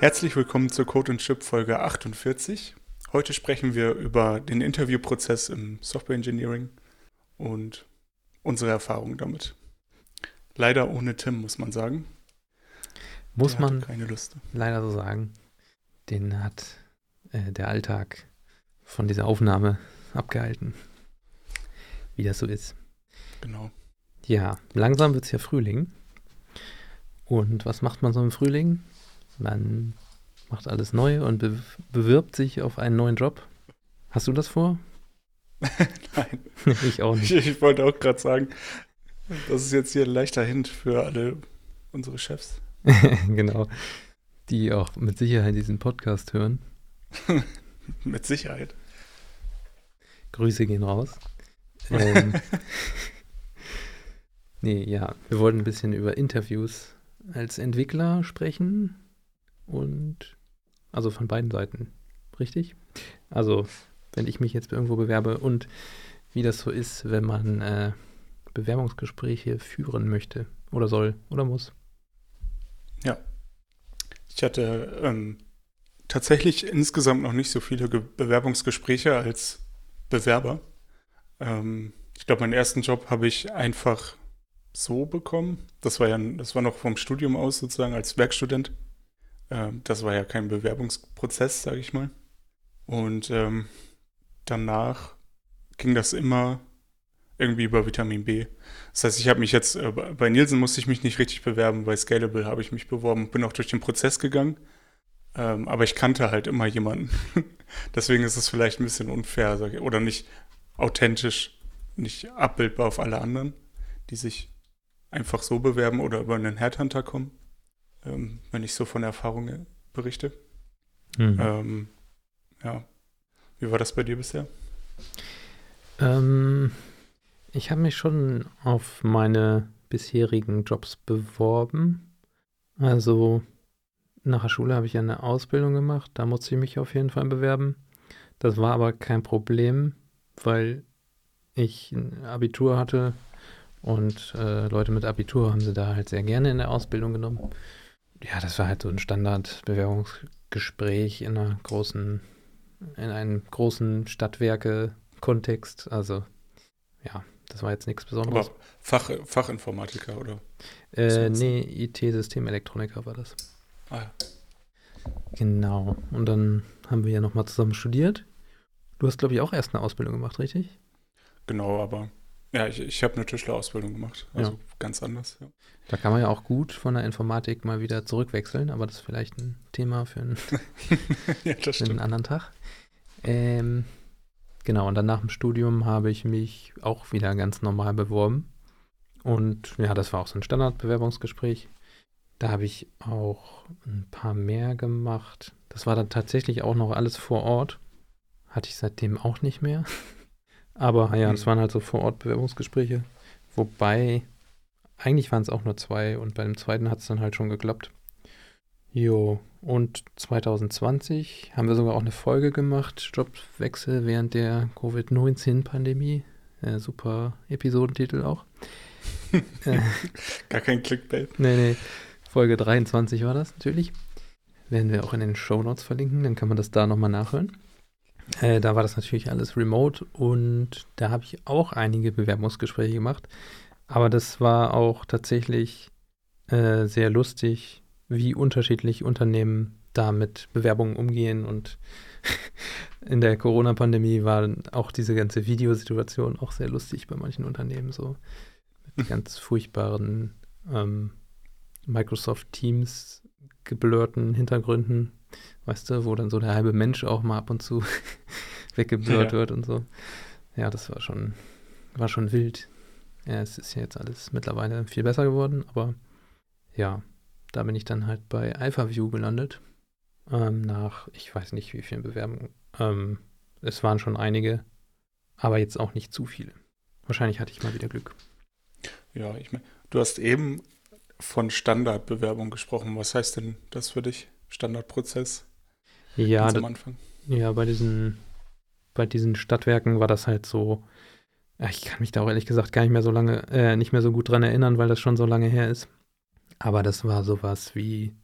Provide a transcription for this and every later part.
Herzlich willkommen zur Code Chip Folge 48. Heute sprechen wir über den Interviewprozess im Software Engineering und unsere Erfahrungen damit. Leider ohne Tim, muss man sagen. Muss Der man keine Lust. leider so sagen. Den hat äh, der Alltag von dieser Aufnahme abgehalten. Wie das so ist. Genau. Ja, langsam wird es ja Frühling. Und was macht man so im Frühling? Man macht alles neu und be bewirbt sich auf einen neuen Job. Hast du das vor? Nein, ich auch ich, nicht. ich wollte auch gerade sagen, das ist jetzt hier ein leichter Hint für alle unsere Chefs. genau. Die auch mit Sicherheit diesen Podcast hören. Mit Sicherheit. Grüße gehen raus. Ähm, nee, ja, wir wollten ein bisschen über Interviews als Entwickler sprechen und also von beiden Seiten, richtig? Also, wenn ich mich jetzt irgendwo bewerbe und wie das so ist, wenn man äh, Bewerbungsgespräche führen möchte oder soll oder muss. Ich hatte ähm, tatsächlich insgesamt noch nicht so viele Ge Bewerbungsgespräche als Bewerber. Ähm, ich glaube, meinen ersten Job habe ich einfach so bekommen. Das war ja, das war noch vom Studium aus sozusagen als Werkstudent. Ähm, das war ja kein Bewerbungsprozess, sage ich mal. Und ähm, danach ging das immer irgendwie über Vitamin B. Das heißt, ich habe mich jetzt, äh, bei Nielsen musste ich mich nicht richtig bewerben, bei Scalable habe ich mich beworben, bin auch durch den Prozess gegangen. Ähm, aber ich kannte halt immer jemanden. Deswegen ist es vielleicht ein bisschen unfair sag ich, oder nicht authentisch, nicht abbildbar auf alle anderen, die sich einfach so bewerben oder über einen Headhunter kommen, ähm, wenn ich so von Erfahrungen berichte. Mhm. Ähm, ja. Wie war das bei dir bisher? Ähm, ich habe mich schon auf meine bisherigen Jobs beworben. Also nach der Schule habe ich eine Ausbildung gemacht, da musste ich mich auf jeden Fall bewerben. Das war aber kein Problem, weil ich ein Abitur hatte und äh, Leute mit Abitur haben sie da halt sehr gerne in der Ausbildung genommen. Ja, das war halt so ein Standard-Bewerbungsgespräch in einer großen, in einem großen Stadtwerke-Kontext. Also ja, das war jetzt nichts Besonderes. Aber Fach, Fachinformatiker oder? Äh, nee, IT-Systemelektroniker war das. Ah, ja. Genau. Und dann haben wir ja nochmal zusammen studiert. Du hast, glaube ich, auch erst eine Ausbildung gemacht, richtig? Genau, aber ja, ich, ich habe eine Tischlerausbildung gemacht. Also Ja. ganz anders. Ja. Da kann man ja auch gut von der Informatik mal wieder zurückwechseln, aber das ist vielleicht ein Thema für einen, ja, für einen anderen Tag. Ähm, genau, und dann nach dem Studium habe ich mich auch wieder ganz normal beworben. Und ja, das war auch so ein Standardbewerbungsgespräch. Da habe ich auch ein paar mehr gemacht. Das war dann tatsächlich auch noch alles vor Ort. Hatte ich seitdem auch nicht mehr. Aber ja, das Hm. waren halt so vor Ort Bewerbungsgespräche. Wobei, eigentlich waren es auch nur zwei und bei dem zweiten hat es dann halt schon geklappt. Jo, und 2020 haben wir sogar auch eine Folge gemacht, Jobwechsel während der Covid-19-Pandemie. Äh, super Episodentitel auch. äh, Gar kein Clickbait. nee, nee, Folge 23 war das natürlich. Werden wir auch in den Shownotes verlinken, dann kann man das da nochmal nachhören. Äh, da war das natürlich alles remote und da habe ich auch einige Bewerbungsgespräche gemacht. Aber das war auch tatsächlich äh, sehr lustig, wie unterschiedlich Unternehmen da mit Bewerbungen umgehen. Und in der Corona-Pandemie war auch diese ganze Videosituation auch sehr lustig bei manchen Unternehmen. So mit ganz furchtbaren ähm, Microsoft Teams geblurrten Hintergründen, weißt du, wo dann so der halbe Mensch auch mal ab und zu weggeblurrt Ja. wird und so. Ja, das war schon, war schon wild. Ja, es ist ja jetzt alles mittlerweile viel besser geworden, aber ja, da bin ich dann halt bei AlphaView gelandet. Ähm, nach, ich weiß nicht wie vielen Bewerbungen. Ähm, es waren schon einige, aber jetzt auch nicht zu viele. Wahrscheinlich hatte ich mal wieder Glück. Ja, ich meine, du hast eben von Standardbewerbung gesprochen. Was heißt denn das für dich? Standardprozess? Ja, am Anfang. Ja, bei diesen, bei diesen Stadtwerken war das halt so. Ich kann mich da auch ehrlich gesagt gar nicht mehr so lange, äh, nicht mehr so gut dran erinnern, weil das schon so lange her ist. Aber das war sowas wie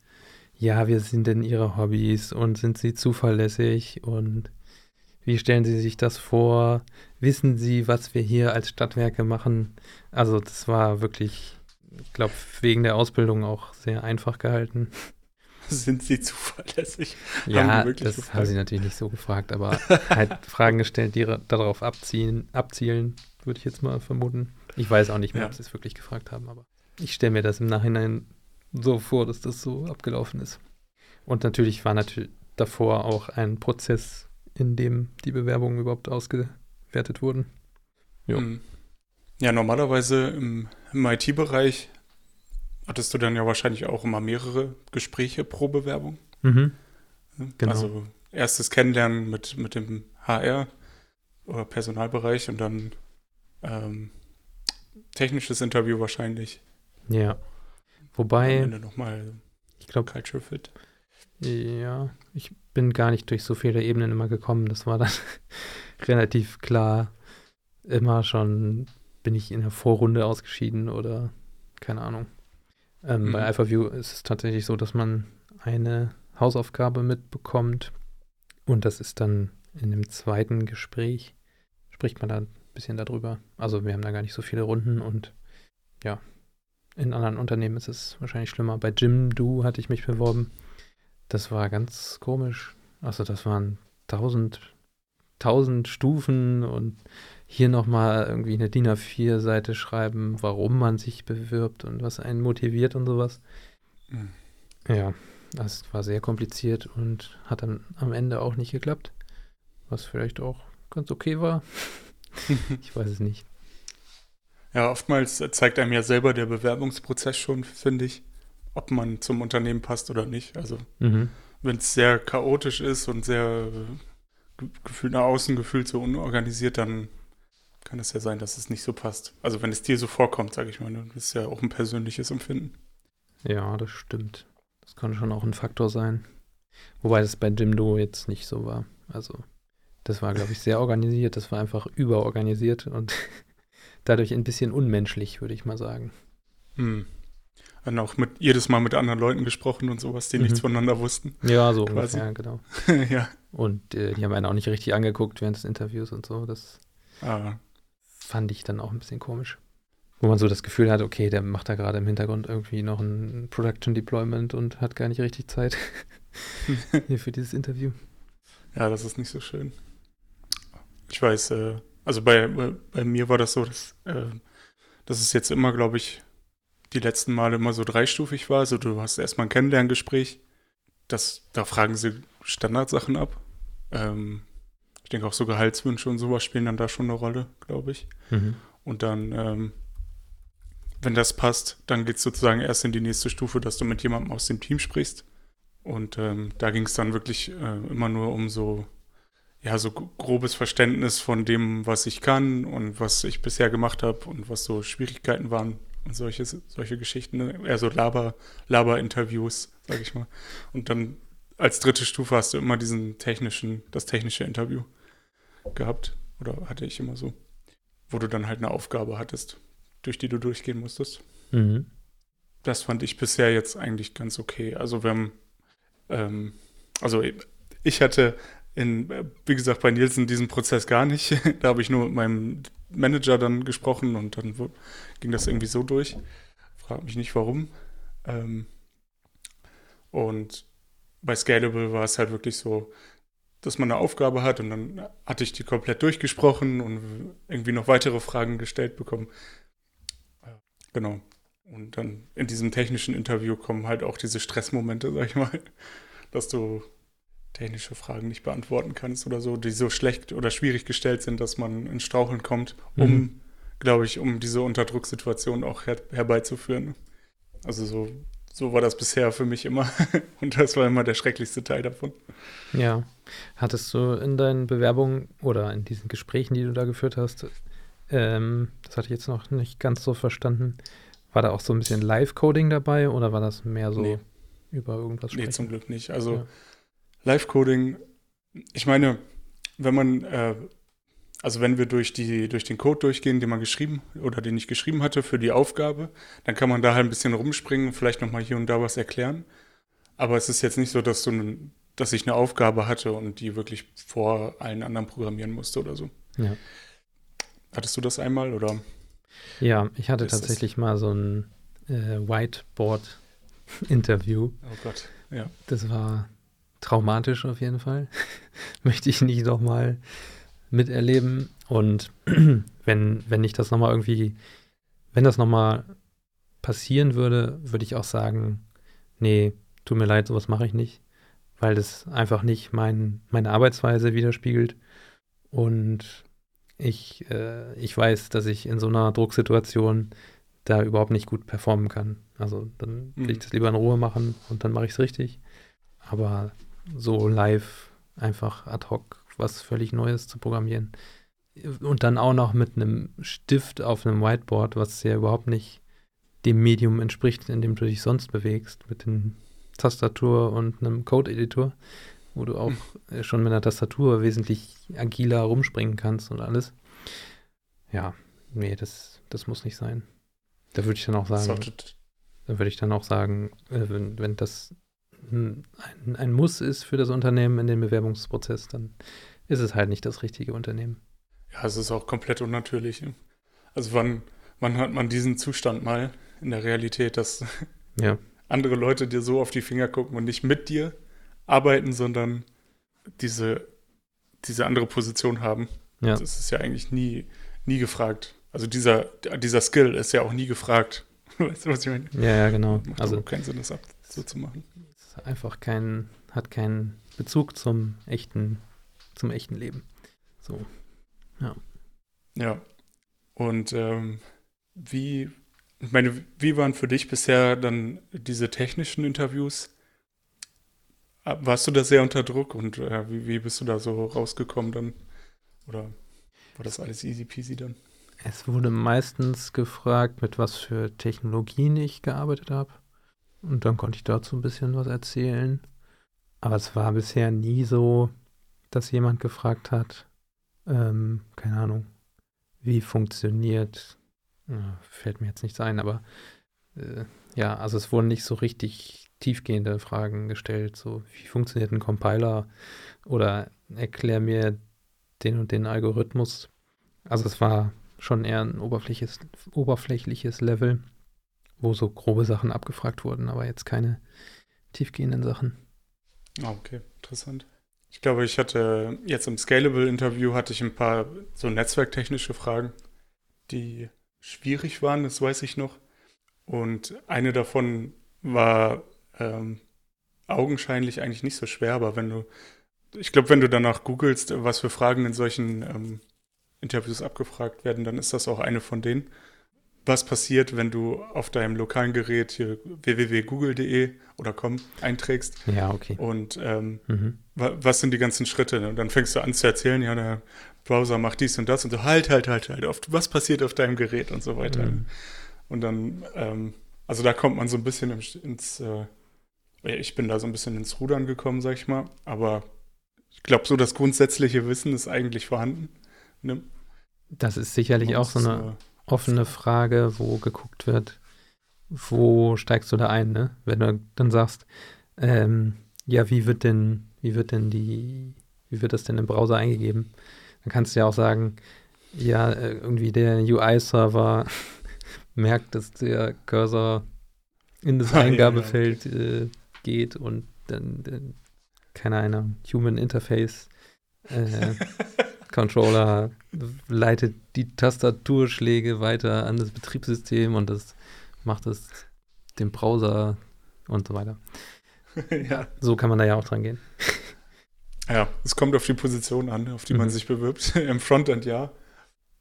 ja, wie sind denn Ihre Hobbys und sind Sie zuverlässig und wie stellen Sie sich das vor? Wissen Sie, was wir hier als Stadtwerke machen? Also das war wirklich, ich glaube, wegen der Ausbildung auch sehr einfach gehalten. Sind Sie zuverlässig? Ja, haben das gefragt? haben Sie natürlich nicht so gefragt, aber halt Fragen gestellt, die darauf abzielen, abzielen, würde ich jetzt mal vermuten. Ich weiß auch nicht mehr, ja. ob Sie es wirklich gefragt haben, aber ich stelle mir das im Nachhinein so vor, dass das so abgelaufen ist. Und natürlich war natürlich davor auch ein Prozess, in dem die Bewerbungen überhaupt ausgewertet wurden. Jo. Hm. Ja, normalerweise im, im IT-Bereich hattest du dann ja wahrscheinlich auch immer mehrere Gespräche pro Bewerbung. Mhm. Genau. Also erstes Kennenlernen mit, mit dem HR oder Personalbereich und dann ähm, technisches Interview wahrscheinlich. Ja. Wobei. Am Ende nochmal ich glaube. Culture Fit. Ja, ich bin gar nicht durch so viele Ebenen immer gekommen. Das war dann relativ klar. Immer schon bin ich in der Vorrunde ausgeschieden oder keine Ahnung. Ähm, mhm. Bei AlphaView ist es tatsächlich so, dass man eine Hausaufgabe mitbekommt und das ist dann in dem zweiten Gespräch, spricht man da ein bisschen darüber. Also wir haben da gar nicht so viele Runden und ja, in anderen Unternehmen ist es wahrscheinlich schlimmer. Bei Jimdo hatte ich mich beworben. Das war ganz komisch. Also das waren tausend, tausend Stufen und hier nochmal irgendwie eine DIN A4-Seite schreiben, warum man sich bewirbt und was einen motiviert und sowas. Mhm. Ja, das war sehr kompliziert und hat dann am Ende auch nicht geklappt. Was vielleicht auch ganz okay war. ich weiß es nicht. Ja, oftmals zeigt einem ja selber der Bewerbungsprozess schon, finde ich, ob man zum Unternehmen passt oder nicht. Also mhm. wenn es sehr chaotisch ist und sehr gefühlt nach außen gefühlt so unorganisiert, dann kann es ja sein, dass es nicht so passt. Also wenn es dir so vorkommt, sage ich mal, das ist ja auch ein persönliches Empfinden. Ja, das stimmt. Das kann schon auch ein Faktor sein. Wobei das bei Jimdo jetzt nicht so war. Also das war, glaube ich, sehr organisiert. Das war einfach überorganisiert und dadurch ein bisschen unmenschlich, würde ich mal sagen. Hm. Und auch mit jedes Mal mit anderen Leuten gesprochen und sowas, die mhm. nichts voneinander wussten. Ja, so quasi. ungefähr, genau. ja. Und äh, die haben einen auch nicht richtig angeguckt während des Interviews und so. Das ah. fand ich dann auch ein bisschen komisch. Wo man so das Gefühl hat, okay, der macht da gerade im Hintergrund irgendwie noch ein Production Deployment und hat gar nicht richtig Zeit hier für dieses Interview. Ja, das ist nicht so schön. Ich weiß, äh, also bei, bei mir war das so, dass, äh, dass es jetzt immer, glaube ich, die letzten Male immer so dreistufig war. Also du hast erstmal ein Kennenlerngespräch. Das, da fragen sie Standardsachen ab. Ähm, ich denke auch so Gehaltswünsche und sowas spielen dann da schon eine Rolle, glaube ich. Mhm. Und dann, ähm, wenn das passt, dann geht es sozusagen erst in die nächste Stufe, dass du mit jemandem aus dem Team sprichst. Und ähm, da ging es dann wirklich äh, immer nur um so ja, so grobes Verständnis von dem, was ich kann und was ich bisher gemacht habe und was so Schwierigkeiten waren solche, solche Geschichten. Eher so Laber, Laber-Interviews, sag ich mal. Und dann als dritte Stufe hast du immer diesen technischen, das technische Interview gehabt. Oder hatte ich immer so. Wo du dann halt eine Aufgabe hattest, durch die du durchgehen musstest. Mhm. Das fand ich bisher jetzt eigentlich ganz okay. Also wir haben, ähm, also ich hatte in, wie gesagt, bei Nielsen diesen Prozess gar nicht. da habe ich nur mit meinem Manager dann gesprochen und dann ging das irgendwie so durch. Frag mich nicht warum. Ähm, und bei Scalable war es halt wirklich so, dass man eine Aufgabe hat und dann hatte ich die komplett durchgesprochen und irgendwie noch weitere Fragen gestellt bekommen. Genau. Und dann in diesem technischen Interview kommen halt auch diese Stressmomente, sag ich mal, dass du technische Fragen nicht beantworten kannst oder so, die so schlecht oder schwierig gestellt sind, dass man in Straucheln kommt, um, mhm. glaube ich, um diese Unterdrucksituation auch her herbeizuführen. Also so, so war das bisher für mich immer und das war immer der schrecklichste Teil davon. Ja. Hattest du in deinen Bewerbungen oder in diesen Gesprächen, die du da geführt hast, ähm, das hatte ich jetzt noch nicht ganz so verstanden, war da auch so ein bisschen Live-Coding dabei oder war das mehr so nee. über irgendwas sprechen? Nee, zum Glück nicht. Also ja. Live-Coding, ich meine, wenn man, äh, also wenn wir durch, die, durch den Code durchgehen, den man geschrieben oder den ich geschrieben hatte für die Aufgabe, dann kann man da halt ein bisschen rumspringen, vielleicht nochmal hier und da was erklären. Aber es ist jetzt nicht so, dass du, dass ich eine Aufgabe hatte und die wirklich vor allen anderen programmieren musste oder so. Ja. Hattest du das einmal oder? Ja, ich hatte tatsächlich mal so ein äh, Whiteboard-Interview. Oh Gott, ja. Das war traumatisch auf jeden Fall. Möchte ich nicht nochmal miterleben. Und wenn, wenn ich das nochmal irgendwie, wenn das nochmal passieren würde, würde ich auch sagen, nee, tut mir leid, sowas mache ich nicht, weil das einfach nicht mein, meine Arbeitsweise widerspiegelt. Und ich, äh, ich weiß, dass ich in so einer Drucksituation da überhaupt nicht gut performen kann. Also dann will ich Mhm. das lieber in Ruhe machen und dann mache ich es richtig. Aber so live einfach ad hoc was völlig Neues zu programmieren. Und dann auch noch mit einem Stift auf einem Whiteboard, was ja überhaupt nicht dem Medium entspricht, in dem du dich sonst bewegst, mit dem Tastatur und einem Code-Editor, wo du auch äh, schon mit einer Tastatur wesentlich agiler rumspringen kannst und alles. Ja, nee, das, das muss nicht sein. Da würde ich dann auch sagen, da würde ich dann auch sagen, äh, wenn, wenn das ein, ein- Muss ist für das Unternehmen in dem Bewerbungsprozess, dann ist es halt nicht das richtige Unternehmen. Ja, es ist auch komplett unnatürlich. Also wann, wann hat man diesen Zustand mal in der Realität, dass Ja. andere Leute dir so auf die Finger gucken und nicht mit dir arbeiten, sondern diese, diese andere Position haben. Ja. Das ist ja eigentlich nie, nie gefragt. Also dieser, dieser Skill ist ja auch nie gefragt. Weißt du, was ich meine? Ja, ja, genau. Macht Also also keinen Sinn, das ab, so zu machen. Ist einfach kein, hat keinen Bezug zum echten, zum echten Leben. So. Ja. Und ähm, wie, ich meine, wie waren für dich bisher dann diese technischen Interviews? Ah, Warst du da sehr unter Druck und äh, wie, wie bist du da so rausgekommen dann? Oder war das alles easy peasy dann? Es wurde meistens gefragt, mit was für Technologien ich gearbeitet habe. Und dann konnte ich dazu ein bisschen was erzählen. Aber es war bisher nie so, dass jemand gefragt hat, ähm, keine Ahnung, wie funktioniert, ja, fällt mir jetzt nichts ein, aber äh, ja, also es wurden nicht so richtig tiefgehende Fragen gestellt, so wie funktioniert ein Compiler oder erklär mir den und den Algorithmus. Also es war schon eher ein oberflächliches, oberflächliches Level, wo so grobe Sachen abgefragt wurden, aber jetzt keine tiefgehenden Sachen. Ah, okay, interessant. Ich glaube, ich hatte jetzt im Scalable-Interview hatte ich ein paar so netzwerktechnische Fragen, die schwierig waren, das weiß ich noch. Und eine davon war ähm, augenscheinlich eigentlich nicht so schwer, aber wenn du, ich glaube, wenn du danach googelst, was für Fragen in solchen ähm, Interviews abgefragt werden, dann ist das auch eine von denen. Was passiert, wenn du auf deinem lokalen Gerät hier www.google.de oder com einträgst Ja, okay. und ähm, Mhm. wa- was sind die ganzen Schritte? Und dann fängst du an zu erzählen, ja, der Browser macht dies und das und so, halt, halt, halt, halt, auf, was passiert auf deinem Gerät und so weiter. Mhm. Und dann, ähm, also da kommt man so ein bisschen ins, äh, ich bin da so ein bisschen ins Rudern gekommen, sag ich mal, aber ich glaube, so das grundsätzliche Wissen ist eigentlich vorhanden. Ne? Das ist sicherlich auch so eine nur- offene Frage, wo geguckt wird, wo steigst du da ein, ne? Wenn du dann sagst, ähm, ja, wie wird denn, wie wird denn die, wie wird das denn im Browser eingegeben? Dann kannst du ja auch sagen, ja, äh, irgendwie der UI-Server merkt, dass der Cursor in das Ah, Eingabefeld äh, geht und dann, dann keine Ahnung, Human Interface äh, Controller leitet die Tastaturschläge weiter an das Betriebssystem und das macht es dem Browser und so weiter. ja. So kann man da ja auch dran gehen. Ja, es kommt auf die Position an, auf die man Mhm. sich bewirbt. Im Frontend ja.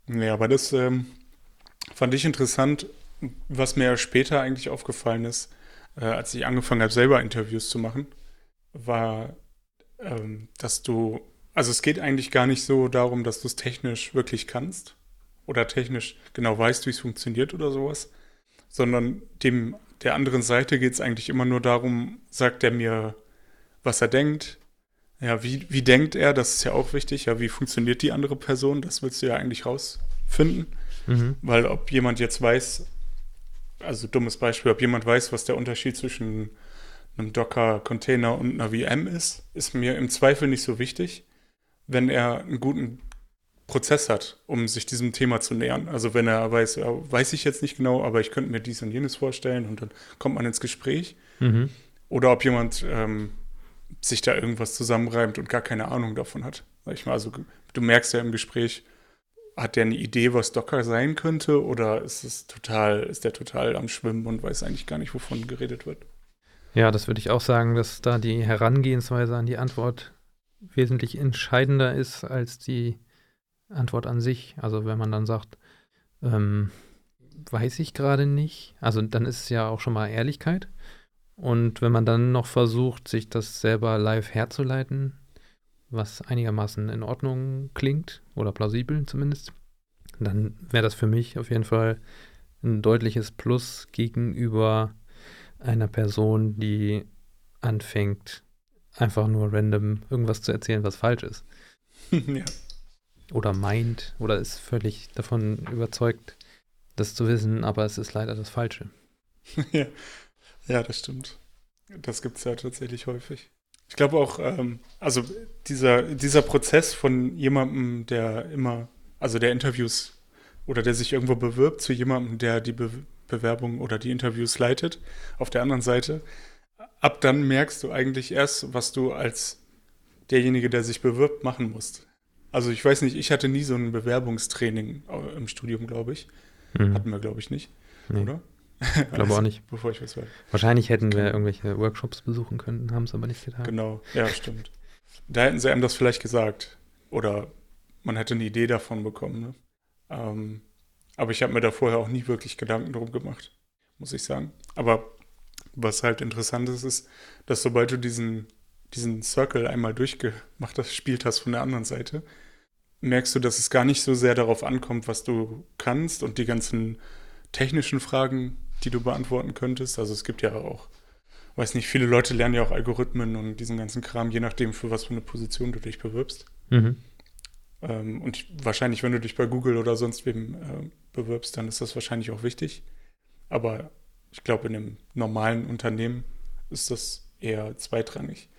Nee, aber das ähm, fand ich interessant, was mir später eigentlich aufgefallen ist, äh, als ich angefangen habe, selber Interviews zu machen, war, ähm, dass du, also es geht eigentlich gar nicht so darum, dass du es technisch wirklich kannst oder technisch genau weißt, wie es funktioniert oder sowas, sondern dem der anderen Seite geht es eigentlich immer nur darum, sagt er mir, was er denkt, ja, wie, wie denkt er? Das ist ja auch wichtig. Ja, wie funktioniert die andere Person? Das willst du ja eigentlich rausfinden. Mhm. Weil ob jemand jetzt weiß, also dummes Beispiel, ob jemand weiß, was der Unterschied zwischen einem Docker-Container und einer VM ist, ist mir im Zweifel nicht so wichtig, wenn er einen guten Prozess hat, um sich diesem Thema zu nähern. Also wenn er weiß, ja, weiß ich jetzt nicht genau, aber ich könnte mir dies und jenes vorstellen und dann kommt man ins Gespräch. Mhm. Oder ob jemand ähm, sich da irgendwas zusammenreimt und gar keine Ahnung davon hat. Sag ich mal, also du merkst ja im Gespräch, hat der eine Idee, was Docker sein könnte, oder ist es total, ist der total am Schwimmen und weiß eigentlich gar nicht, wovon geredet wird? Ja, das würde ich auch sagen, dass da die Herangehensweise an die Antwort wesentlich entscheidender ist als die Antwort an sich. Also wenn man dann sagt, ähm, weiß ich gerade nicht, also dann ist es ja auch schon mal Ehrlichkeit. Und wenn man dann noch versucht, sich das selber live herzuleiten, was einigermaßen in Ordnung klingt oder plausibel zumindest, dann wäre das für mich auf jeden Fall ein deutliches Plus gegenüber einer Person, die anfängt, einfach nur random irgendwas zu erzählen, was falsch ist. ja. Oder meint oder ist völlig davon überzeugt, das zu wissen, aber es ist leider das Falsche. ja. ja, das stimmt. Das gibt es ja tatsächlich häufig. Ich glaube auch, ähm, also dieser, dieser Prozess von jemandem, der immer, also der Interviews oder der sich irgendwo bewirbt, zu jemandem, der die Be Bewerbung oder die Interviews leitet, auf der anderen Seite, ab dann merkst du eigentlich erst, was du als derjenige, der sich bewirbt, machen musst. Also ich weiß nicht, ich hatte nie so ein Bewerbungstraining äh, im Studium, glaube ich. Mhm. Hatten wir, glaube ich, nicht. Nee. Oder? Ich glaube auch nicht. Bevor ich was weiß. Wahrscheinlich hätten wir irgendwelche Workshops besuchen können, haben es aber nicht getan. Genau, ja, stimmt. Da hätten sie einem das vielleicht gesagt. Oder man hätte eine Idee davon bekommen. Ne? Ähm, aber ich habe mir da vorher auch nie wirklich Gedanken drum gemacht, muss ich sagen. Aber was halt interessant ist, ist, dass sobald du diesen, diesen Circle einmal durchgemacht hast, spielt hast von der anderen Seite, merkst du, dass es gar nicht so sehr darauf ankommt, was du kannst und die ganzen technischen Fragen, die du beantworten könntest. Also es gibt ja auch, weiß nicht, viele Leute lernen ja auch Algorithmen und diesen ganzen Kram, je nachdem, für was für eine Position du dich bewirbst. Mhm. Ähm, und wahrscheinlich, wenn du dich bei Google oder sonst wem äh, bewirbst, dann ist das wahrscheinlich auch wichtig. Aber ich glaube, in einem normalen Unternehmen ist das eher zweitrangig.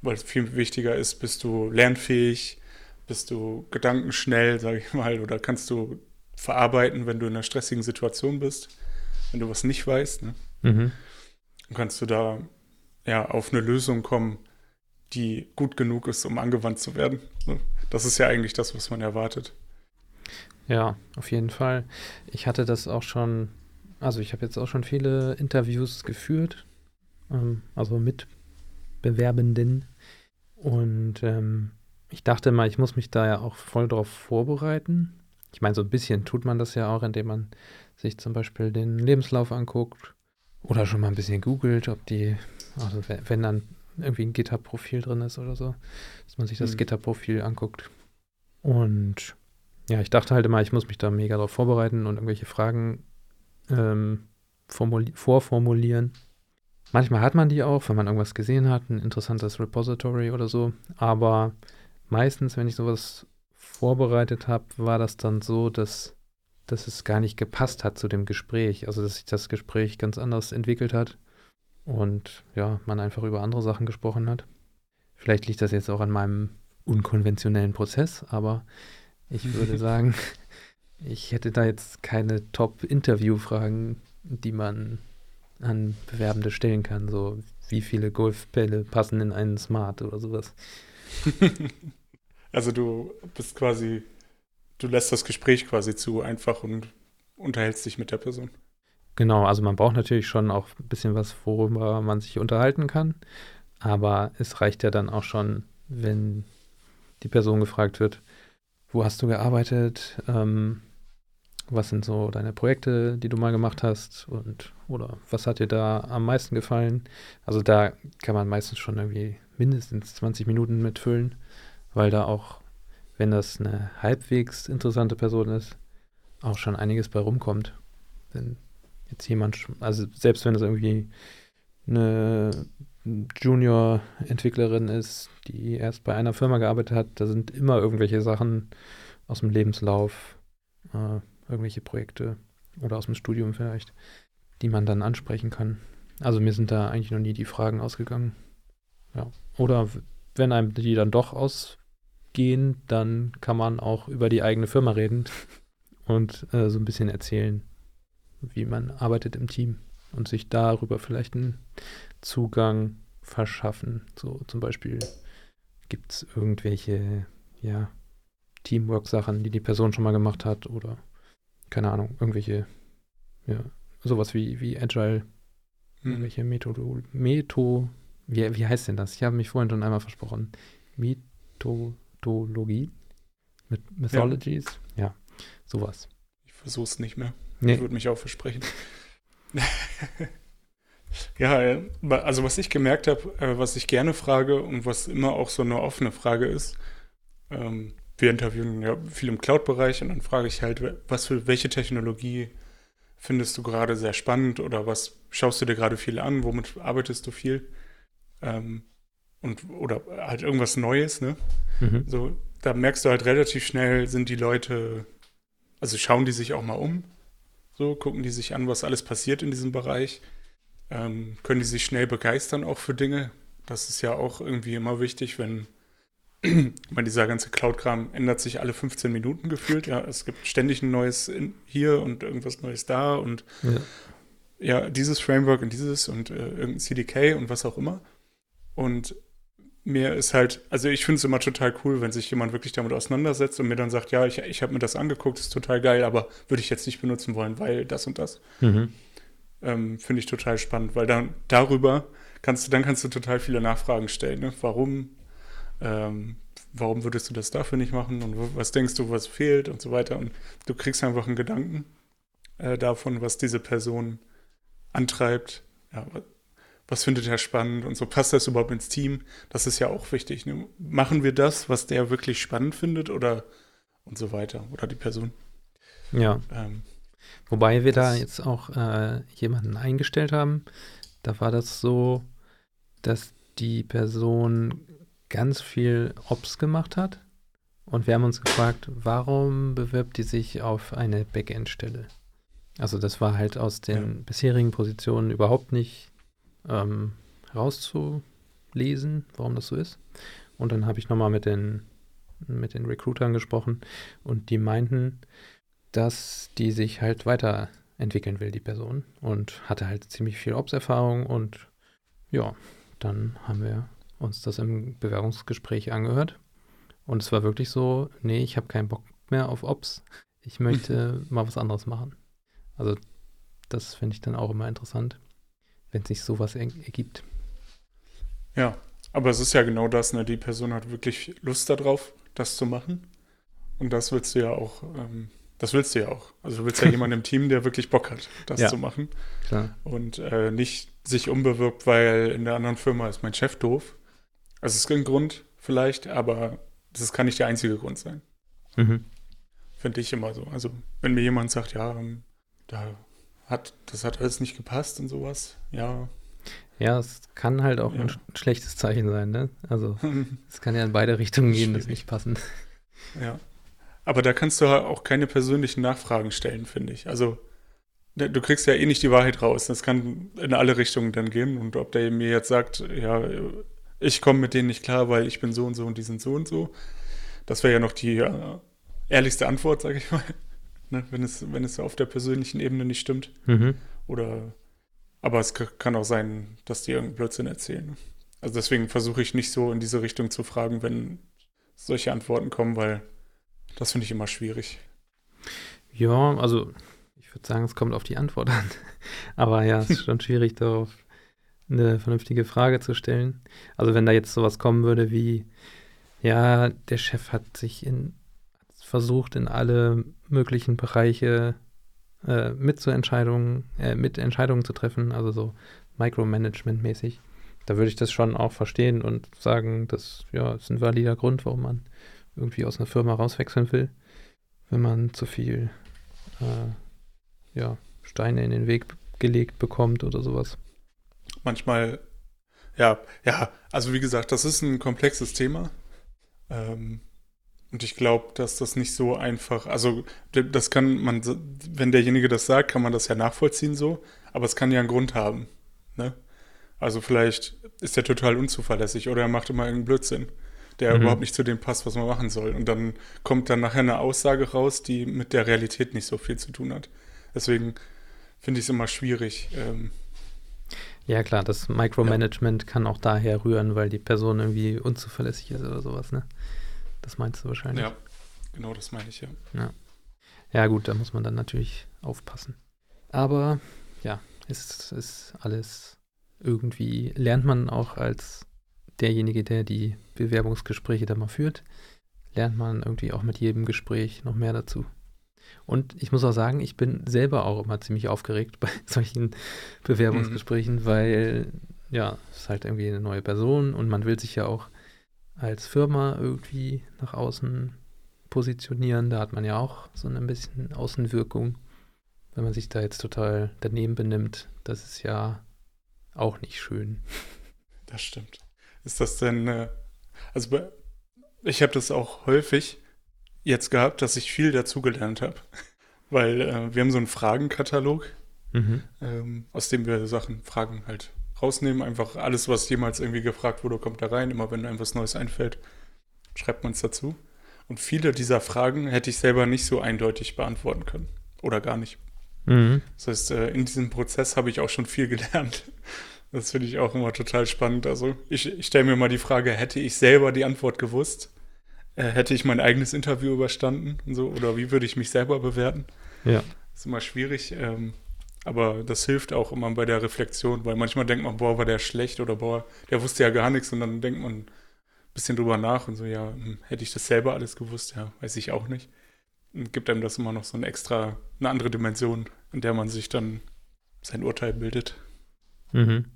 Weil es viel wichtiger ist, bist du lernfähig, bist du gedankenschnell, sage ich mal, oder kannst du verarbeiten, wenn du in einer stressigen Situation bist, wenn du was nicht weißt. Ne? Mhm. kannst du da ja auf eine Lösung kommen, die gut genug ist, um angewandt zu werden. Ne? Das ist ja eigentlich das, was man erwartet. Ja, auf jeden Fall. Ich hatte das auch schon, also ich habe jetzt auch schon viele Interviews geführt, ähm, also mit Bewerbenden. Und ähm, ich dachte mal, ich muss mich da ja auch voll drauf vorbereiten. Ich meine, so ein bisschen tut man das ja auch, indem man sich zum Beispiel den Lebenslauf anguckt oder schon mal ein bisschen googelt, ob die, also wenn dann irgendwie ein GitHub-Profil drin ist oder so, dass man sich das mhm. GitHub-Profil anguckt. Und ja, ich dachte halt immer, ich muss mich da mega drauf vorbereiten und irgendwelche Fragen ähm, vorformulieren. Manchmal hat man die auch, wenn man irgendwas gesehen hat, ein interessantes Repository oder so. Aber meistens, wenn ich sowas vorbereitet habe, war das dann so, dass, dass es gar nicht gepasst hat zu dem Gespräch. Also, dass sich das Gespräch ganz anders entwickelt hat und ja, man einfach über andere Sachen gesprochen hat. Vielleicht liegt das jetzt auch an meinem unkonventionellen Prozess, aber ich würde sagen, ich hätte da jetzt keine Top-Interview-Fragen, die man an Bewerbende stellen kann. So, wie viele Golfbälle passen in einen Smart oder sowas. also du bist quasi, du lässt das Gespräch quasi zu einfach und unterhältst dich mit der Person. Genau, also man braucht natürlich schon auch ein bisschen was, worüber man sich unterhalten kann. Aber es reicht ja dann auch schon, wenn die Person gefragt wird, wo hast du gearbeitet, ähm, was sind so deine Projekte, die du mal gemacht hast und oder was hat dir da am meisten gefallen? Also da kann man meistens schon irgendwie mindestens 20 Minuten mitfüllen, weil da auch, wenn das eine halbwegs interessante Person ist, auch schon einiges bei rumkommt. Wenn jetzt jemand, also selbst wenn es irgendwie eine Junior-Entwicklerin ist, die erst bei einer Firma gearbeitet hat, da sind immer irgendwelche Sachen aus dem Lebenslauf, äh, irgendwelche Projekte oder aus dem Studium vielleicht, die man dann ansprechen kann. Also mir sind da eigentlich noch nie die Fragen ausgegangen. Ja. Oder wenn einem die dann doch ausgehen, dann kann man auch über die eigene Firma reden und äh, so ein bisschen erzählen, wie man arbeitet im Team und sich darüber vielleicht einen Zugang verschaffen. So zum Beispiel gibt es irgendwelche, ja, Teamwork-Sachen, die die Person schon mal gemacht hat oder keine Ahnung, irgendwelche, ja, sowas wie, wie Agile, hm. irgendwelche Methodo, Metho, wie, wie heißt denn das? Ich habe mich vorhin schon einmal versprochen. Methodologie? Mit Mythologies? Ja, ja sowas. Ich versuche es nicht mehr. Nee. Ich würde mich auch versprechen. ja, äh, also was ich gemerkt habe, äh, was ich gerne frage und was immer auch so eine offene Frage ist, ähm, wir interviewen ja viel im Cloud-Bereich und dann frage ich halt, was für welche Technologie findest du gerade sehr spannend oder was schaust du dir gerade viel an, womit arbeitest du viel? Ähm, und, oder halt irgendwas Neues, ne? Mhm. So, da merkst du halt relativ schnell, sind die Leute, also schauen die sich auch mal um, so, gucken die sich an, was alles passiert in diesem Bereich, ähm, können die sich schnell begeistern auch für Dinge. Das ist ja auch irgendwie immer wichtig, wenn weil dieser ganze Cloud-Kram ändert sich alle 15 Minuten gefühlt. Ja, es gibt ständig ein neues hier und irgendwas Neues da und ja, ja dieses Framework und dieses und äh, irgendein CDK und was auch immer. Und mir ist halt, also ich finde es immer total cool, wenn sich jemand wirklich damit auseinandersetzt und mir dann sagt, ja, ich, ich habe mir das angeguckt, ist total geil, aber würde ich jetzt nicht benutzen wollen, weil das und das. Mhm. Ähm, finde ich total spannend, weil dann darüber kannst du, dann kannst du total viele Nachfragen stellen. Ne? Warum, ähm, warum würdest du das dafür nicht machen und was denkst du, was fehlt und so weiter. Und du kriegst einfach einen Gedanken äh, davon, was diese Person antreibt. Ja, was findet er spannend und so passt das überhaupt ins Team? Das ist ja auch wichtig. Ne? Machen wir das, was der wirklich spannend findet oder und so weiter oder die Person? Ja. Ähm, Wobei wir da jetzt auch äh, jemanden eingestellt haben, da war das so, dass die Person ganz viel Ops gemacht hat und wir haben uns gefragt, warum bewirbt die sich auf eine Backend-Stelle? Also das war halt aus den ja. bisherigen Positionen überhaupt nicht ähm, rauszulesen, warum das so ist. Und dann habe ich nochmal mit den, mit den Recruitern gesprochen und die meinten, dass die sich halt weiterentwickeln will, die Person. Und hatte halt ziemlich viel Ops-Erfahrung und ja, dann haben wir uns das im Bewerbungsgespräch angehört. Und es war wirklich so, nee, ich habe keinen Bock mehr auf Ops. Ich möchte mal was anderes machen. Also das finde ich dann auch immer interessant wenn sich sowas ergibt. Ja, aber es ist ja genau das, ne? Die Person hat wirklich Lust darauf, das zu machen. Und das willst du ja auch, ähm, das willst du ja auch. Also du willst ja jemanden im Team, der wirklich Bock hat, das ja, zu machen. Klar. Und äh, nicht sich umbewirbt, weil in der anderen Firma ist mein Chef doof. Also es ist ein Grund vielleicht, aber das kann nicht der einzige Grund sein. Mhm. Finde ich immer so. Also wenn mir jemand sagt, ja, ähm, da hat, das hat alles nicht gepasst und sowas, ja. Ja, es kann halt auch ja. ein schlechtes Zeichen sein, ne? Also es kann ja in beide Richtungen gehen, das nicht passen. Ja. Aber da kannst du halt auch keine persönlichen Nachfragen stellen, finde ich. Also ne, du kriegst ja eh nicht die Wahrheit raus. Das kann in alle Richtungen dann gehen. Und ob der mir jetzt sagt, ja, ich komme mit denen nicht klar, weil ich bin so und so und die sind so und so, das wäre ja noch die äh, ehrlichste Antwort, sage ich mal ne? wenn, es, wenn es auf der persönlichen Ebene nicht stimmt. Mhm. Oder aber es kann auch sein, dass die irgendeinen Blödsinn erzählen. Also deswegen versuche ich nicht so in diese Richtung zu fragen, wenn solche Antworten kommen, weil das finde ich immer schwierig. Ja, also ich würde sagen, es kommt auf die Antwort an. Aber ja, es ist schon schwierig, darauf eine vernünftige Frage zu stellen. Also wenn da jetzt sowas kommen würde wie, ja, der Chef hat sich in versucht, in alle möglichen Bereiche äh, mit, zu Entscheidungen, äh, mit Entscheidungen zu treffen, also so Micromanagement-mäßig. Da würde ich das schon auch verstehen und sagen, das ja, ist ein valider Grund, warum man irgendwie aus einer Firma rauswechseln will, wenn man zu viel äh, ja, Steine in den Weg gelegt bekommt oder sowas. Manchmal, ja, ja, also wie gesagt, das ist ein komplexes Thema. Ähm, und ich glaube, dass das nicht so einfach, also das kann man, wenn derjenige das sagt, kann man das ja nachvollziehen so, aber es kann ja einen Grund haben. Ne? Also vielleicht ist er total unzuverlässig oder er macht immer irgendeinen Blödsinn, der mhm. überhaupt nicht zu dem passt, was man machen soll. Und dann kommt dann nachher eine Aussage raus, die mit der Realität nicht so viel zu tun hat. Deswegen finde ich es immer schwierig. Ähm, ja, klar, das Micromanagement ja. kann auch daher rühren, weil die Person irgendwie unzuverlässig ist oder sowas, ne? Das meinst du wahrscheinlich. Ja, genau das meine ich, ja. Ja, ja gut, da muss man dann natürlich aufpassen. Aber ja, ist, ist alles irgendwie, lernt man auch als derjenige, der die Bewerbungsgespräche da mal führt, lernt man irgendwie auch mit jedem Gespräch noch mehr dazu. Und ich muss auch sagen, ich bin selber auch immer ziemlich aufgeregt bei solchen Bewerbungsgesprächen, mhm. weil ja, es ist halt irgendwie eine neue Person und man will sich ja auch als Firma irgendwie nach außen positionieren. Da hat man ja auch so ein bisschen Außenwirkung. Wenn man sich da jetzt total daneben benimmt, das ist ja auch nicht schön. Das stimmt. Ist das denn, äh, also ich habe das auch häufig jetzt gehabt, dass ich viel dazugelernt habe. Weil äh, wir haben so einen Fragenkatalog, mhm. ähm, aus dem wir Sachen, Fragen halt rausnehmen. Einfach alles, was jemals irgendwie gefragt wurde, kommt da rein. Immer wenn einem was Neues einfällt, schreibt man es dazu. Und viele dieser Fragen hätte ich selber nicht so eindeutig beantworten können. Oder gar nicht. Mhm. Das heißt, äh, in diesem Prozess habe ich auch schon viel gelernt. Das finde ich auch immer total spannend. Also ich, ich stelle mir mal die Frage, hätte ich selber die Antwort gewusst, hätte ich mein eigenes Interview überstanden und so, oder wie würde ich mich selber bewerten? Ja. Das ist immer schwierig, ähm, aber das hilft auch immer bei der Reflexion, weil manchmal denkt man, boah, war der schlecht oder boah, der wusste ja gar nichts und dann denkt man ein bisschen drüber nach und so, ja, hm, hätte ich das selber alles gewusst? Ja, weiß ich auch nicht. Und gibt einem das immer noch so eine extra, eine andere Dimension, in der man sich dann sein Urteil bildet. Mhm.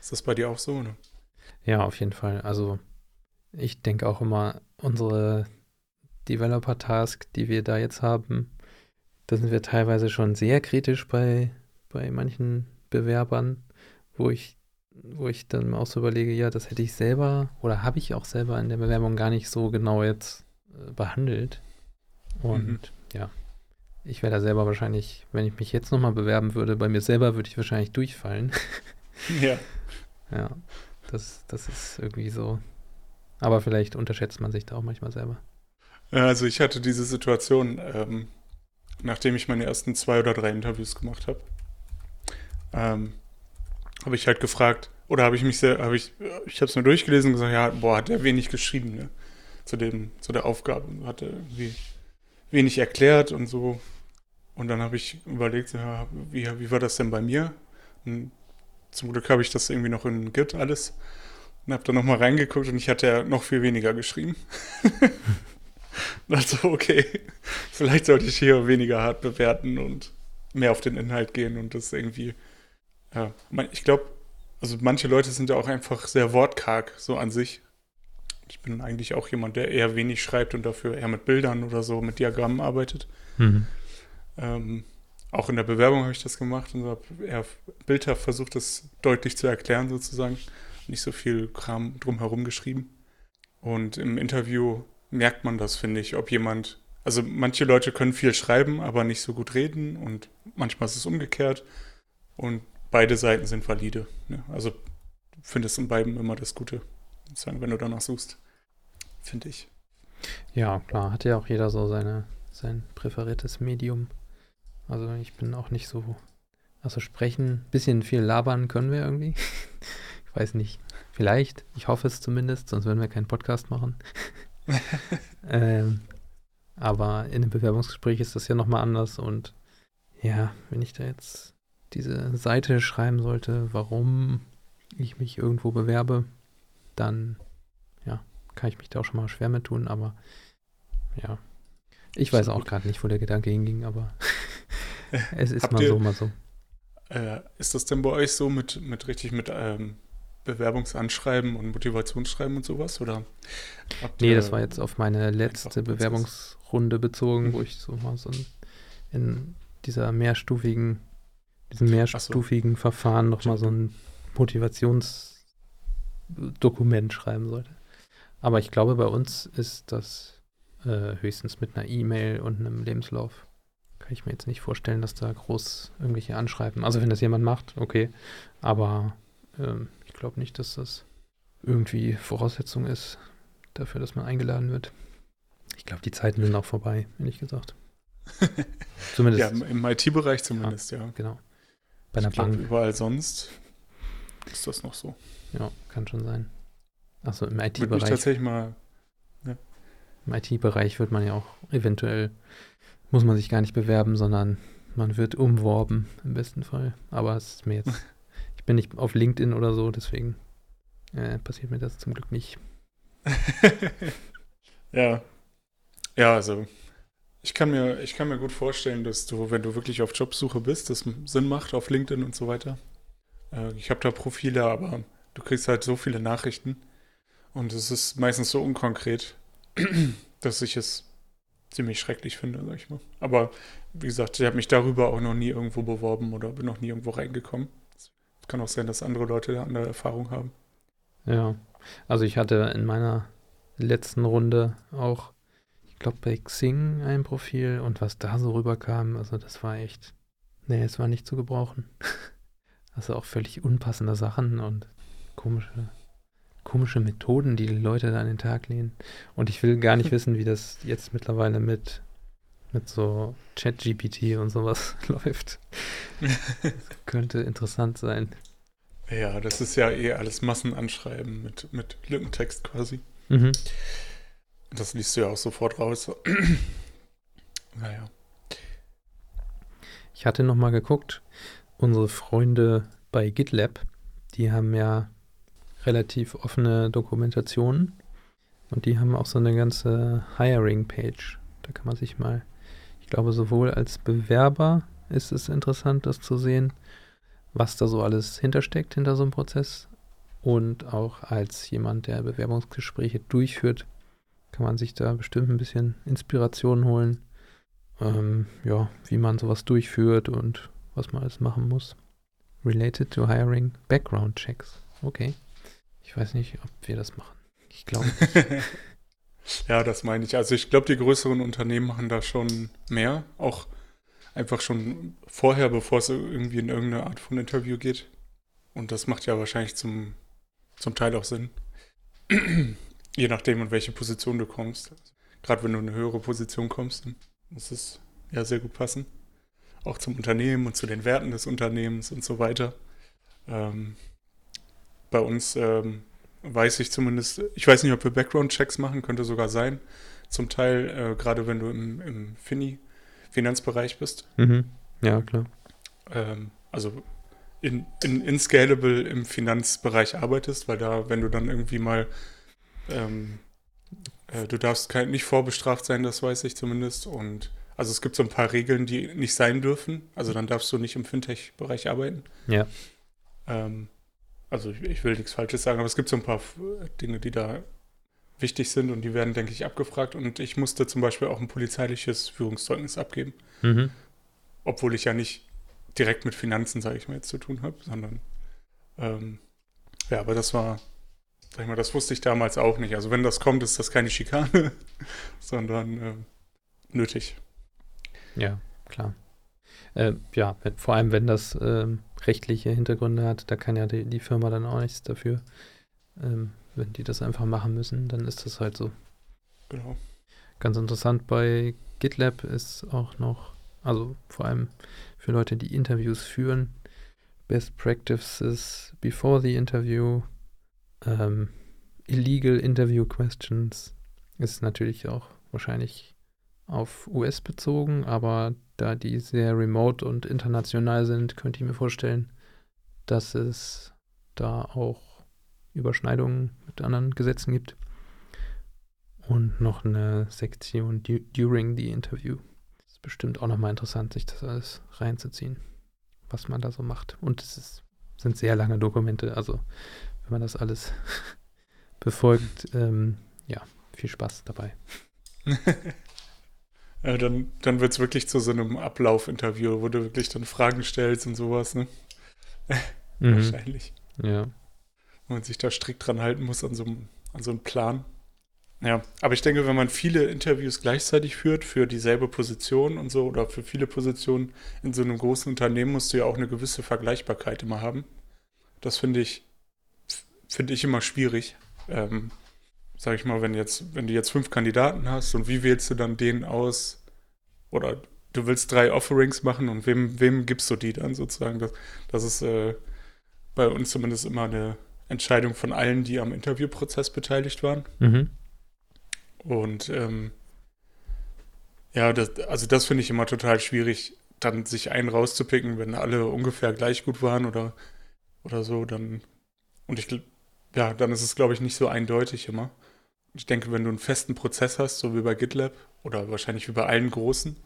Ist das bei dir auch so, ne? Ja, auf jeden Fall. Also ich denke auch immer, unsere Developer-Task, die wir da jetzt haben, da sind wir teilweise schon sehr kritisch bei, bei manchen Bewerbern, wo ich, wo ich dann auch so überlege, ja, das hätte ich selber oder habe ich auch selber in der Bewerbung gar nicht so genau jetzt äh, behandelt. Und mhm. ja, ich wäre da selber wahrscheinlich, wenn ich mich jetzt nochmal bewerben würde, bei mir selber würde ich wahrscheinlich durchfallen. Ja. ja, das, das ist irgendwie so aber vielleicht unterschätzt man sich da auch manchmal selber. Also ich hatte diese Situation, ähm, nachdem ich meine ersten zwei oder drei Interviews gemacht habe, ähm, habe ich halt gefragt, oder habe ich mich sehr, habe ich, ich habe es mir durchgelesen und gesagt, ja, boah, hat der wenig geschrieben, ne? Zu dem, zu der Aufgabe. Hat er irgendwie wenig erklärt und so. Und dann habe ich überlegt, ja, wie, wie war das denn bei mir? Und zum Glück habe ich das irgendwie noch in Git alles und habe dann nochmal reingeguckt und ich hatte ja noch viel weniger geschrieben. also, okay, vielleicht sollte ich hier weniger hart bewerten und mehr auf den Inhalt gehen und das irgendwie, ja, ich glaube, also manche Leute sind ja auch einfach sehr wortkarg, so an sich. Ich bin eigentlich auch jemand, der eher wenig schreibt und dafür eher mit Bildern oder so, mit Diagrammen arbeitet. Mhm. Ähm, auch in der Bewerbung habe ich das gemacht und habe eher bildhaft versucht, das deutlich zu erklären sozusagen nicht so viel Kram drumherum geschrieben. Und im Interview merkt man das, finde ich, ob jemand, also manche Leute können viel schreiben, aber nicht so gut reden und manchmal ist es umgekehrt und beide Seiten sind valide. Ne? Also du findest in beiden immer das Gute, wenn du danach suchst, finde ich. Ja, klar, hat ja auch jeder so seine, sein präferiertes Medium. Also ich bin auch nicht so, also sprechen, bisschen viel labern können wir irgendwie. weiß nicht. Vielleicht, ich hoffe es zumindest, sonst würden wir keinen Podcast machen. ähm, aber in einem Bewerbungsgespräch ist das ja nochmal anders und ja, wenn ich da jetzt diese Seite schreiben sollte, warum ich mich irgendwo bewerbe, dann ja, kann ich mich da auch schon mal schwer mit tun, aber ja. Ich weiß auch gerade nicht, wo der Gedanke hinging, aber es ist Habt mal ihr, so, mal so. Äh, ist das denn bei euch so mit, mit richtig mit ähm, Bewerbungsanschreiben und Motivationsschreiben und sowas? Oder nee, das war jetzt auf meine letzte Bewerbungsrunde bezogen, mhm. wo ich so mal so in dieser mehrstufigen, diesem mehrstufigen so. Verfahren nochmal so ein Motivationsdokument schreiben sollte. Aber ich glaube, bei uns ist das äh, höchstens mit einer E-Mail und einem Lebenslauf. kann ich mir jetzt nicht vorstellen, dass da groß irgendwelche anschreiben. Also wenn das jemand macht, okay. Aber ähm, glaube nicht, dass das irgendwie Voraussetzung ist dafür, dass man eingeladen wird. Ich glaube, die Zeiten sind auch vorbei, ehrlich gesagt. zumindest. Ja, im IT-Bereich zumindest, ja, ja. Genau. Bei einer ich Bank. Glaub, überall sonst ist das noch so. Ja, kann schon sein. Achso, im IT-Bereich. tatsächlich mal. Ja. Im IT-Bereich wird man ja auch eventuell, muss man sich gar nicht bewerben, sondern man wird umworben im besten Fall. Aber es ist mir jetzt, bin nicht auf LinkedIn oder so, deswegen äh, passiert mir das zum Glück nicht. ja. Ja, also ich kann, mir, ich kann mir gut vorstellen, dass du, wenn du wirklich auf Jobsuche bist, das Sinn macht auf LinkedIn und so weiter. Äh, ich habe da Profile, aber du kriegst halt so viele Nachrichten und es ist meistens so unkonkret, dass ich es ziemlich schrecklich finde, sag ich mal. Aber wie gesagt, ich habe mich darüber auch noch nie irgendwo beworben oder bin noch nie irgendwo reingekommen. Kann auch sein, dass andere Leute da andere Erfahrung haben. Ja, also ich hatte in meiner letzten Runde auch, ich glaube, bei Xing ein Profil und was da so rüberkam, also das war echt, nee, es war nicht zu gebrauchen. Also auch völlig unpassende Sachen und komische, komische Methoden, die die Leute da an den Tag lehnen. Und ich will gar nicht wissen, wie das jetzt mittlerweile mit, mit so Chat-GPT und sowas läuft. Könnte interessant sein. Ja, das ist ja eh alles Massenanschreiben mit, mit Lückentext quasi. Mhm. Das liest du ja auch sofort raus. naja. Ich hatte noch mal geguckt, unsere Freunde bei GitLab, die haben ja relativ offene Dokumentationen und die haben auch so eine ganze Hiring-Page. Da kann man sich mal, ich glaube, sowohl als Bewerber ist es interessant, das zu sehen, was da so alles hintersteckt hinter so einem Prozess. Und auch als jemand, der Bewerbungsgespräche durchführt, kann man sich da bestimmt ein bisschen Inspiration holen, ähm, ja, wie man sowas durchführt und was man alles machen muss. Related to hiring background checks. Okay. Ich weiß nicht, ob wir das machen. Ich glaube ja, das meine ich. Also ich glaube, die größeren Unternehmen machen da schon mehr. Auch einfach schon vorher, bevor es irgendwie in irgendeine Art von Interview geht. Und das macht ja wahrscheinlich zum, zum Teil auch Sinn. Je nachdem, in welche Position du kommst. Gerade wenn du in eine höhere Position kommst, dann muss es ja sehr gut passen. Auch zum Unternehmen und zu den Werten des Unternehmens und so weiter. Ähm, bei uns ähm, weiß ich zumindest, ich weiß nicht, ob wir Background-Checks machen, könnte sogar sein. Zum Teil, äh, gerade wenn du im, im Fini Finanzbereich bist. Mhm. Ja, klar. Ähm, also in, in, in Scalable im Finanzbereich arbeitest, weil da, wenn du dann irgendwie mal, ähm, äh, du darfst kein, nicht vorbestraft sein, das weiß ich zumindest. Und also es gibt so ein paar Regeln, die nicht sein dürfen. Also dann darfst du nicht im Fintech-Bereich arbeiten. Ja. Ähm, also ich, ich, will nichts Falsches sagen, aber es gibt so ein paar Dinge, die da wichtig sind und die werden, denke ich, abgefragt. Und ich musste zum Beispiel auch ein polizeiliches Führungszeugnis abgeben. Mhm. Obwohl ich ja nicht direkt mit Finanzen, sage ich mal, jetzt zu tun habe, sondern ähm, ja, aber das war, sag ich mal, das wusste ich damals auch nicht. Also wenn das kommt, ist das keine Schikane, sondern äh, nötig. Ja, klar. Äh, ja, vor allem wenn das äh, rechtliche Hintergründe hat, da kann ja die, die Firma dann auch nichts dafür. Ähm, wenn die das einfach machen müssen, dann ist das halt so. Genau. Ganz interessant bei GitLab ist auch noch, also vor allem für Leute, die Interviews führen, Best Practices before the interview, ähm, illegal interview questions ist natürlich auch wahrscheinlich auf US bezogen, aber da die sehr remote und international sind, könnte ich mir vorstellen, dass es da auch Überschneidungen mit anderen Gesetzen gibt. Und noch eine Sektion during the interview. Das ist bestimmt auch nochmal interessant, sich das alles reinzuziehen, was man da so macht. Und es ist, sind sehr lange Dokumente, also wenn man das alles befolgt, ähm, ja, viel Spaß dabei. ja, dann dann wird es wirklich zu so einem Ablaufinterview, wo du wirklich dann Fragen stellst und sowas, ne? Mhm. Wahrscheinlich. Ja man sich da strikt dran halten muss an so, einem, an so einem Plan. Ja, aber ich denke, wenn man viele Interviews gleichzeitig führt für dieselbe Position und so oder für viele Positionen in so einem großen Unternehmen, musst du ja auch eine gewisse Vergleichbarkeit immer haben. Das finde ich, finde ich immer schwierig. Ähm, sag ich mal, wenn jetzt, wenn du jetzt fünf Kandidaten hast und wie wählst du dann den aus? Oder du willst drei Offerings machen und wem, wem gibst du die dann sozusagen? Das, das ist äh, bei uns zumindest immer eine Entscheidung von allen, die am Interviewprozess beteiligt waren. Mhm. Und ähm, ja, das, also das finde ich immer total schwierig, dann sich einen rauszupicken, wenn alle ungefähr gleich gut waren oder, oder so, dann und ich ja, dann ist es, glaube ich, nicht so eindeutig immer. Ich denke, wenn du einen festen Prozess hast, so wie bei GitLab oder wahrscheinlich wie bei allen großen,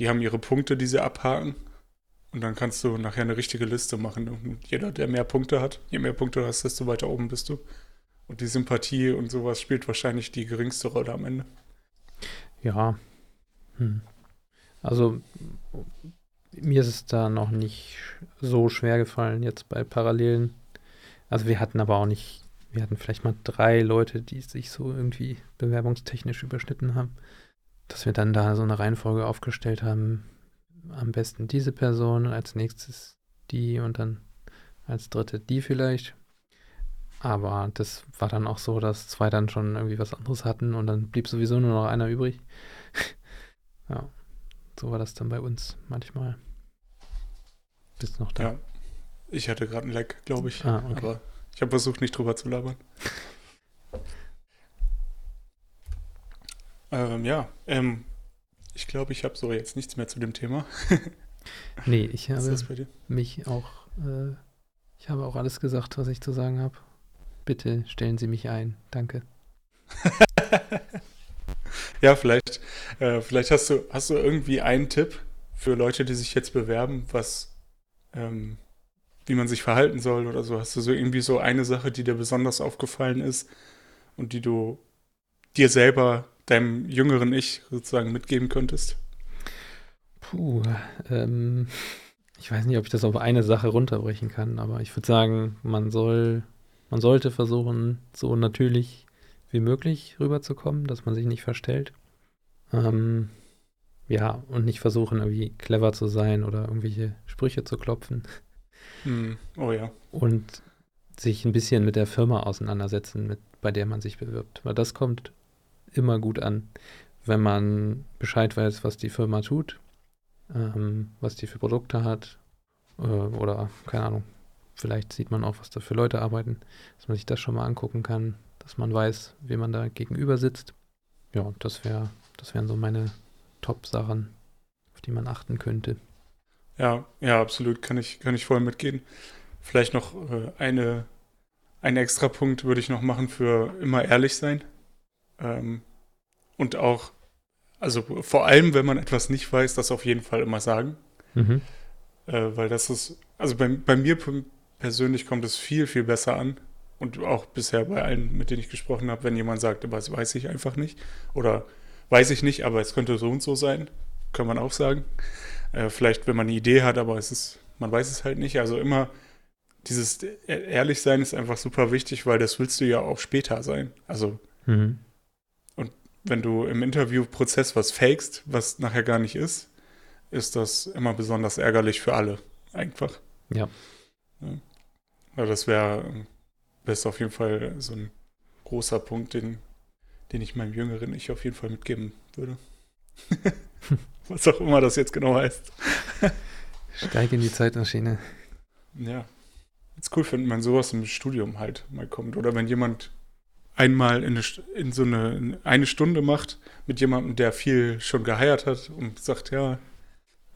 die haben ihre Punkte, die sie abhaken. Und dann kannst du nachher eine richtige Liste machen. Und jeder, der mehr Punkte hat, je mehr Punkte du hast, desto weiter oben bist du. Und die Sympathie und sowas spielt wahrscheinlich die geringste Rolle am Ende. Ja. Hm. Also mir ist es da noch nicht so schwer gefallen jetzt bei Parallelen. Also wir hatten aber auch nicht, wir hatten vielleicht mal drei Leute, die sich so irgendwie bewerbungstechnisch überschnitten haben. Dass wir dann da so eine Reihenfolge aufgestellt haben. Am besten diese Person, als nächstes die und dann als dritte die vielleicht. Aber das war dann auch so, dass zwei dann schon irgendwie was anderes hatten und dann blieb sowieso nur noch einer übrig. ja, so war das dann bei uns manchmal. Bist noch da? Ja, ich hatte gerade einen Leck, glaube ich. Ah, okay. Aber ich habe versucht, nicht drüber zu labern. ähm, ja, ähm, ich glaube, ich habe so jetzt nichts mehr zu dem Thema. nee, ich habe mich auch, äh, ich habe auch alles gesagt, was ich zu sagen habe. Bitte stellen Sie mich ein. Danke. Ja, vielleicht, äh, vielleicht hast du, hast du irgendwie einen Tipp für Leute, die sich jetzt bewerben, was, ähm, wie man sich verhalten soll oder so. Hast du so irgendwie so eine Sache, die dir besonders aufgefallen ist und die du dir selber, deinem jüngeren Ich sozusagen mitgeben könntest? Puh, ähm, ich weiß nicht, ob ich das auf eine Sache runterbrechen kann, aber ich würde sagen, man soll, man sollte versuchen, so natürlich wie möglich rüberzukommen, dass man sich nicht verstellt. Ähm, ja, und nicht versuchen, irgendwie clever zu sein oder irgendwelche Sprüche zu klopfen. Hm, oh ja. Und sich ein bisschen mit der Firma auseinandersetzen, mit, bei der man sich bewirbt. Weil das kommt immer gut an, wenn man Bescheid weiß, was die Firma tut, ähm, was die für Produkte hat äh, oder keine Ahnung. Vielleicht sieht man auch, was da für Leute arbeiten, dass man sich das schon mal angucken kann, dass man weiß, wem man da gegenüber sitzt. Ja, das wäre, das wären so meine Top-Sachen, auf die man achten könnte. Ja, ja, absolut, kann ich, kann ich voll mitgehen. Vielleicht noch äh, eine, einen extra Punkt würde ich noch machen für immer ehrlich sein. Ähm, und auch, also vor allem, wenn man etwas nicht weiß, das auf jeden Fall immer sagen. Mhm. Äh, weil das ist, also bei, bei mir persönlich kommt es viel, viel besser an. Und auch bisher bei allen, mit denen ich gesprochen habe, wenn jemand sagt, aber das weiß ich einfach nicht. Oder weiß ich nicht, aber es könnte so und so sein, kann man auch sagen. Äh, vielleicht, wenn man eine Idee hat, aber es ist, man weiß es halt nicht. Also immer dieses e- Ehrlichsein ist einfach super wichtig, weil das willst du ja auch später sein. Also Mhm. wenn du im Interviewprozess was fakest, was nachher gar nicht ist, ist das immer besonders ärgerlich für alle. Einfach. Ja. Also das wäre wär auf jeden Fall so ein großer Punkt, den, den ich meinem jüngeren Ich auf jeden Fall mitgeben würde. was auch immer das jetzt genau heißt. Steig in die Zeitmaschine. Ja. Ist cool, wenn man sowas im Studium halt mal kommt. Oder wenn jemand einmal in, eine, in so eine, eine Stunde macht mit jemandem, der viel schon geheiert hat und sagt, ja,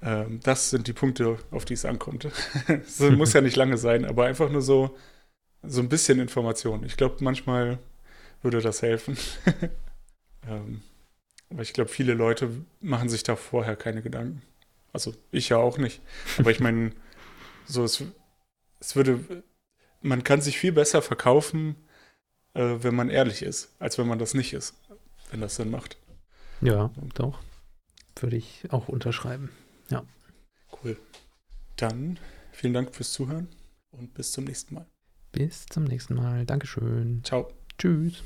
ähm, das sind die Punkte, auf die es ankommt. Es muss ja nicht lange sein, aber einfach nur so, so ein bisschen Information. Ich glaube, manchmal würde das helfen. ähm, aber ich glaube, viele Leute machen sich da vorher keine Gedanken. Also ich ja auch nicht. Aber ich meine, so es, es würde, man kann sich viel besser verkaufen, äh, wenn man ehrlich ist, als wenn man das nicht ist, wenn das Sinn macht. Ja, doch. Würde ich auch unterschreiben. Cool. Dann vielen Dank fürs Zuhören und bis zum nächsten Mal. Bis zum nächsten Mal. Dankeschön. Ciao. Tschüss.